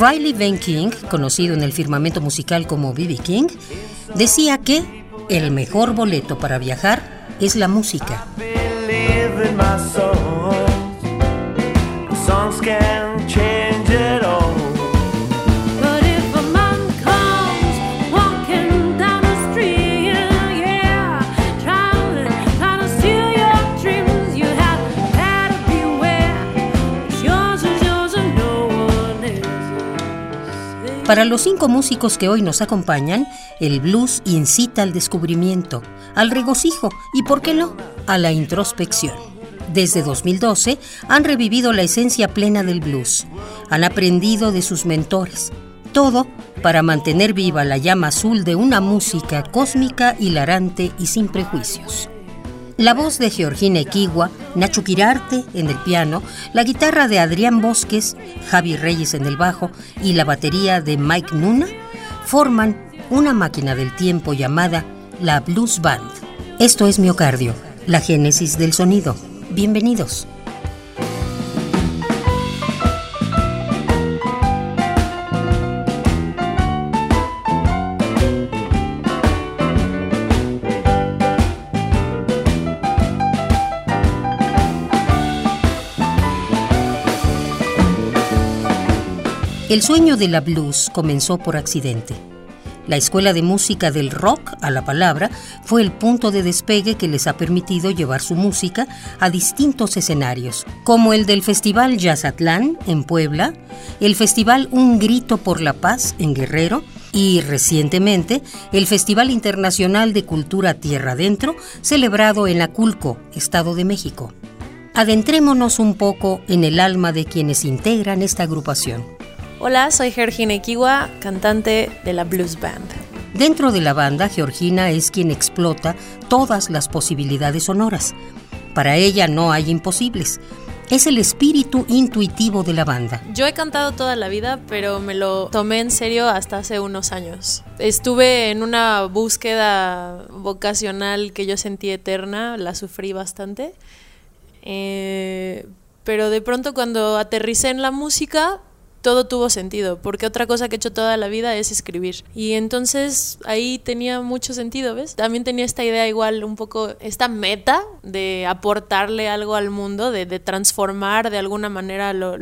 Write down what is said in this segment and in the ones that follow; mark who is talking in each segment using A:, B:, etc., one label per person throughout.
A: Riley Van King, conocido en el firmamento musical como B.B. King, decía que el mejor boleto para viajar es la música. Para los cinco músicos que hoy nos acompañan, el blues incita al descubrimiento, al regocijo y, ¿por qué no?, a la introspección. Desde 2012 han revivido la esencia plena del blues, han aprendido de sus mentores, todo para mantener viva la llama azul de una música cósmica, hilarante y sin prejuicios. La voz de Georgina Equigua, Nacho Quirarte en el piano, la guitarra de Adrián Bosques, Javi Reyes en el bajo y la batería de Mike Nuna forman una máquina del tiempo llamada la Blues Band. Esto es Miocardio, la génesis del sonido. Bienvenidos. El sueño de la blues comenzó por accidente. La escuela de música del rock a la palabra fue el punto de despegue que les ha permitido llevar su música a distintos escenarios, como el del Festival Jazzatlán en Puebla, el Festival Un Grito por la Paz en Guerrero y recientemente el Festival Internacional de Cultura Tierra Adentro, celebrado en Aculco, Estado de México. Adentrémonos un poco en el alma de quienes integran esta agrupación.
B: Hola, soy Georgina Equiwa, cantante de la Blues Band.
A: Dentro de la banda, Georgina es quien explota todas las posibilidades sonoras. Para ella no hay imposibles. Es el espíritu intuitivo de la banda.
B: Yo he cantado toda la vida, pero me lo tomé en serio hasta hace unos años. Estuve en una búsqueda vocacional que yo sentí eterna, la sufrí bastante. Eh, pero de pronto cuando aterricé en la música, todo tuvo sentido, porque otra cosa que he hecho toda la vida es escribir. Y entonces ahí tenía mucho sentido, ¿ves? También tenía esta idea igual, un poco, esta meta de aportarle algo al mundo, de, transformar de alguna manera lo,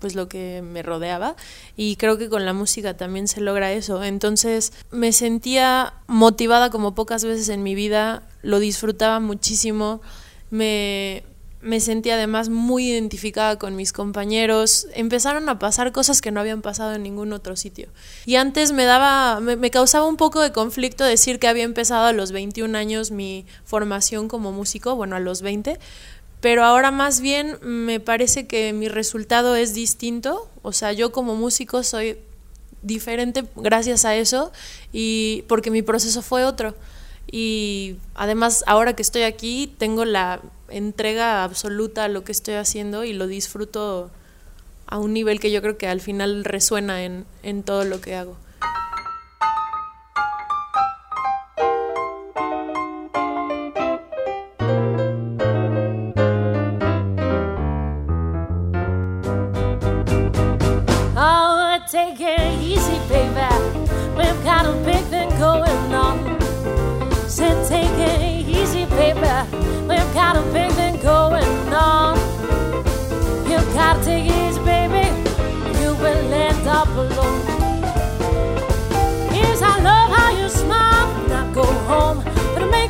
B: pues lo que me rodeaba y creo que con la música también se logra eso. Entonces me sentía motivada como pocas veces en mi vida, lo disfrutaba muchísimo, me, me sentí además muy identificada con mis compañeros. Empezaron a pasar cosas que no habían pasado en ningún otro sitio. Y antes me daba, me, causaba un poco de conflicto decir que había empezado a los 21 años mi formación como músico, bueno, a los 20, pero ahora más bien me parece que mi resultado es distinto. O sea, yo como músico soy diferente gracias a eso y porque mi proceso fue otro. Y además, ahora que estoy aquí, tengo la entrega absoluta a lo que estoy haciendo y lo disfruto a un nivel que yo creo que al final resuena en, en todo lo que hago.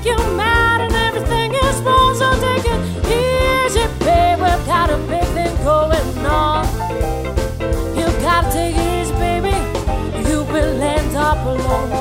B: make you mad and everything is wrong. So take
C: it easy, babe. We've got a big thing going on. You got to
A: take it easy, baby. You will end up alone.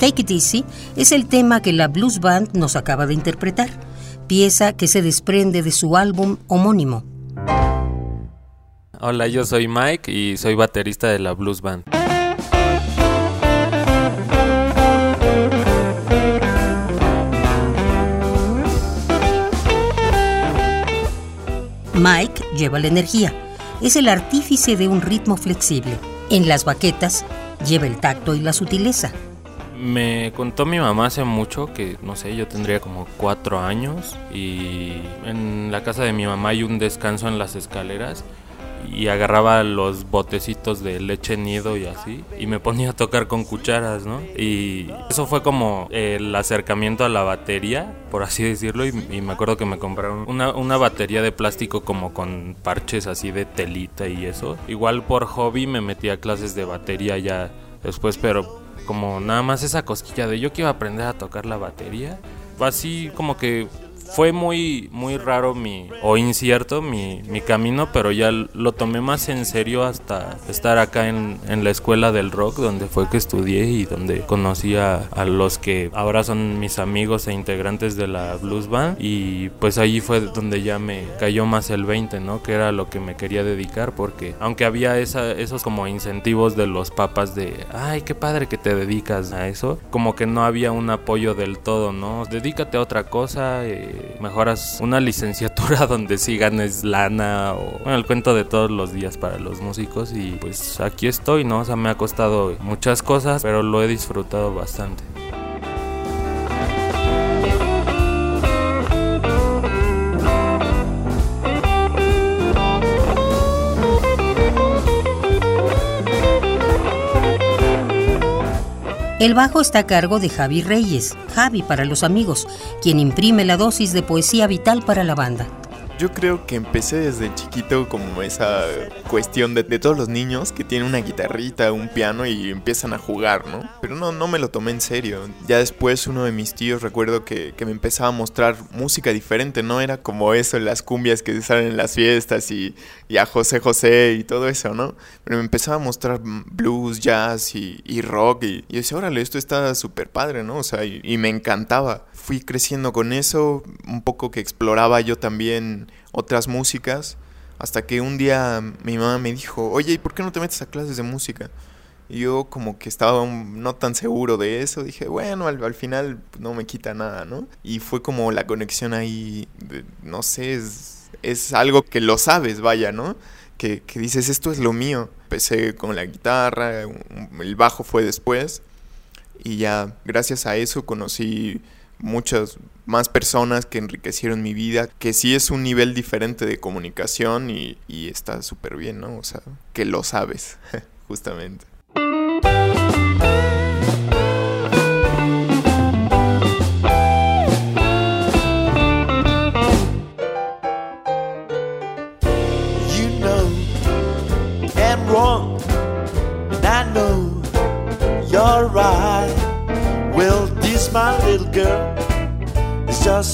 A: Take It Easy es el tema que la Blues Band nos acaba de interpretar, pieza que se desprende de su álbum homónimo.
D: Hola, yo soy Mike y soy baterista de la Blues Band.
A: Mike lleva la energía, es el artífice de un ritmo flexible. En las baquetas lleva el tacto y la sutileza.
D: Me contó mi mamá hace mucho que, no sé, yo tendría como cuatro años y en la casa de mi mamá hay un descanso en las escaleras y agarraba los botecitos de leche nido y así y me ponía a tocar con cucharas, ¿no? Y eso fue como el acercamiento a la batería, por así decirlo, y, me acuerdo que me compraron una, una, batería de plástico como con parches así de telita y eso. Igual por hobby me metí a clases de batería ya después, pero como nada más esa cosquilla de yo quiero aprender a tocar la batería, así como que fue muy, muy raro mi, o incierto mi, mi, camino, pero ya lo tomé más en serio hasta estar acá en, en, la escuela del rock, donde fue que estudié y donde conocí a, los que ahora son mis amigos e integrantes de la blues band. Y pues allí fue donde ya me cayó más el 20, ¿no? Que era lo que me quería dedicar, porque aunque había esa, esos como incentivos de los papas de, ay, qué padre que te dedicas a eso, como que no había un apoyo del todo, ¿no? Dedícate a otra cosa. Eh, mejoras una licenciatura donde sí ganes lana o bueno, el cuento de todos los días para los músicos y pues aquí estoy, ¿no? O sea, me ha costado muchas cosas, pero lo he disfrutado bastante.
A: El bajo está a cargo de Javi Reyes, Javi para los amigos, quien imprime la dosis de poesía vital para la banda.
E: Yo creo que empecé desde chiquito como esa cuestión de, todos los niños que tienen una guitarrita, un piano y empiezan a jugar, ¿no? Pero no, no me lo tomé en serio. Ya después uno de mis tíos recuerdo que, me empezaba a mostrar música diferente, no era como eso, las cumbias que salen en las fiestas y, a José José y todo eso, ¿no? Pero me empezaba a mostrar blues, jazz y, rock y, y decía, órale, esto está súper padre, ¿no? O sea, y me encantaba fui creciendo con eso, un poco que exploraba yo también otras músicas, hasta que un día mi mamá me dijo, oye, ¿y por qué no te metes a clases de música? Y yo como que estaba no tan seguro de eso, dije, bueno, al, final no me quita nada, ¿no? Y fue como la conexión ahí, no sé, es, algo que lo sabes, vaya, ¿no? Que, que dices, esto es lo mío. Empecé con la guitarra, el bajo fue después, y ya gracias a eso conocí muchas más personas que enriquecieron mi vida, que sí es un nivel diferente de comunicación y, y está súper bien, ¿no? O sea, que lo sabes, justamente.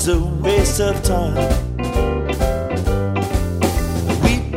E: A waste of time.